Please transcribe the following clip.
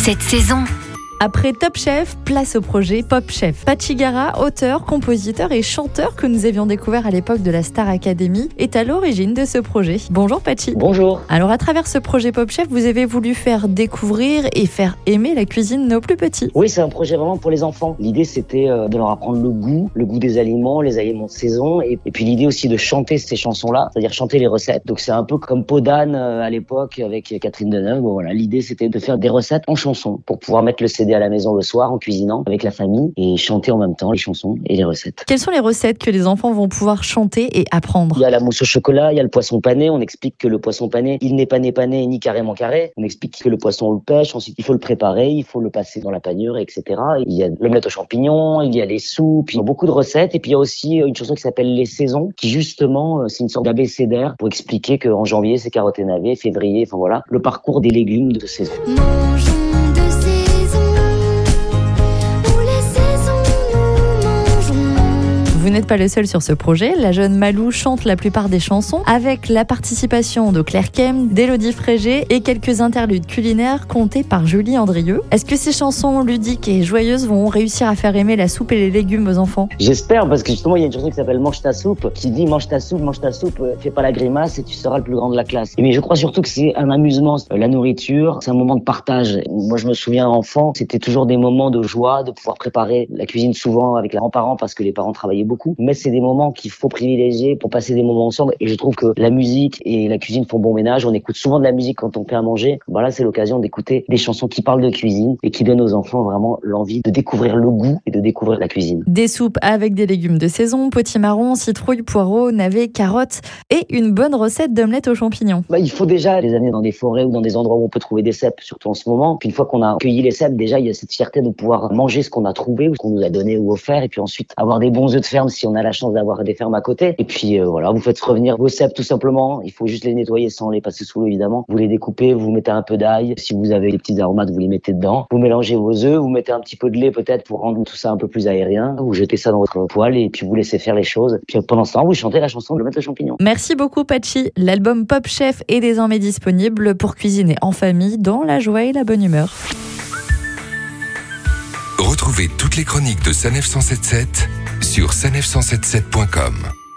cette saison. Après Top Chef, place au projet Pop Chef. Pachigara, auteur, compositeur et chanteur que nous avions découvert à l'époque de la Star Academy, est à l'origine de ce projet. Bonjour Pachi. Bonjour. Alors à travers ce projet Pop Chef, vous avez voulu faire découvrir et faire aimer la cuisine nos plus petits. Oui, c'est un projet vraiment pour les enfants. L'idée c'était euh, de leur apprendre le goût, le goût des aliments, les aliments de saison, et, puis l'idée aussi de chanter ces chansons-là, c'est-à-dire chanter les recettes. Donc c'est un peu comme Podane euh, à l'époque avec Catherine Deneuve. Bon, voilà, l'idée c'était de faire des recettes en chansons pour pouvoir mettre le CD à la maison le soir en cuisinant avec la famille et chanter en même temps les chansons et les recettes. Quelles sont les recettes que les enfants vont pouvoir chanter et apprendre? Il y a la mousse au chocolat, il y a le poisson pané. On explique que le poisson pané, il n'est pas né pané ni carrément carré. On explique que le poisson on le pêche, ensuite il faut le préparer, il faut le passer dans la panure, etc. Il y a l'omelette aux champignons, il y a les soupes, il y a beaucoup de recettes. Et puis il y a aussi une chanson qui s'appelle Les Saisons, qui justement euh, c'est une sorte d'abécédaire pour expliquer qu'en janvier c'est carottes et navets, février, enfin voilà, le parcours des légumes de saison. Pas le seul sur ce projet. La jeune Malou chante la plupart des chansons avec la participation de Claire Kem, d'Élodie Frégé et quelques interludes culinaires comptés par Julie Andrieux. Est-ce que ces chansons ludiques et joyeuses vont réussir à faire aimer la soupe et les légumes aux enfants? J'espère parce que justement il y a une chanson qui s'appelle Mange ta soupe qui dit mange ta soupe, mange ta soupe, euh, fais pas la grimace et tu seras le plus grand de la classe. Mais je crois surtout que c'est un amusement. La nourriture, c'est un moment de partage. Moi je me souviens enfant, c'était toujours des moments de joie de pouvoir préparer la cuisine souvent avec les grands-parents parce que les parents travaillaient beaucoup. Mais c'est des moments qu'il faut privilégier pour passer des moments ensemble. Et je trouve que la musique et la cuisine font bon ménage. On écoute souvent de la musique quand on fait à manger. Voilà, c'est l'occasion d'écouter des chansons qui parlent de cuisine et qui donnent aux enfants vraiment l'envie de découvrir le goût et de découvrir la cuisine. Des soupes avec des légumes de saison, potimarron, citrouille, poireaux, navets, carottes et une bonne recette d'omelette aux champignons. Bah, il faut déjà les années dans des forêts ou dans des endroits où on peut trouver des cèpes, surtout en ce moment. Puis une fois qu'on a cueilli les cèpes, déjà il y a cette fierté de pouvoir manger ce qu'on a trouvé ou ce qu'on nous a donné ou offert et puis ensuite avoir des bons œufs de ferme si on a la chance d'avoir des fermes à côté. Et puis euh, voilà, vous faites revenir vos cèpes tout simplement. Il faut juste les nettoyer sans les passer sous l'eau évidemment. Vous les découpez, vous mettez un peu d'ail. Si vous avez des petits aromates, vous les mettez dedans. Vous mélangez vos œufs, vous mettez un petit peu de lait peut-être pour rendre tout ça un peu plus aérien. Vous jetez ça dans votre poêle et puis vous laissez faire les choses. Puis pendant ce temps, vous chantez la chanson de mettre le champignon. Merci beaucoup Pachi. L'album Pop Chef est désormais disponible pour cuisiner en famille dans la joie et la bonne humeur. Retrouvez toutes les chroniques de Sanef 177 sur sanef177.com.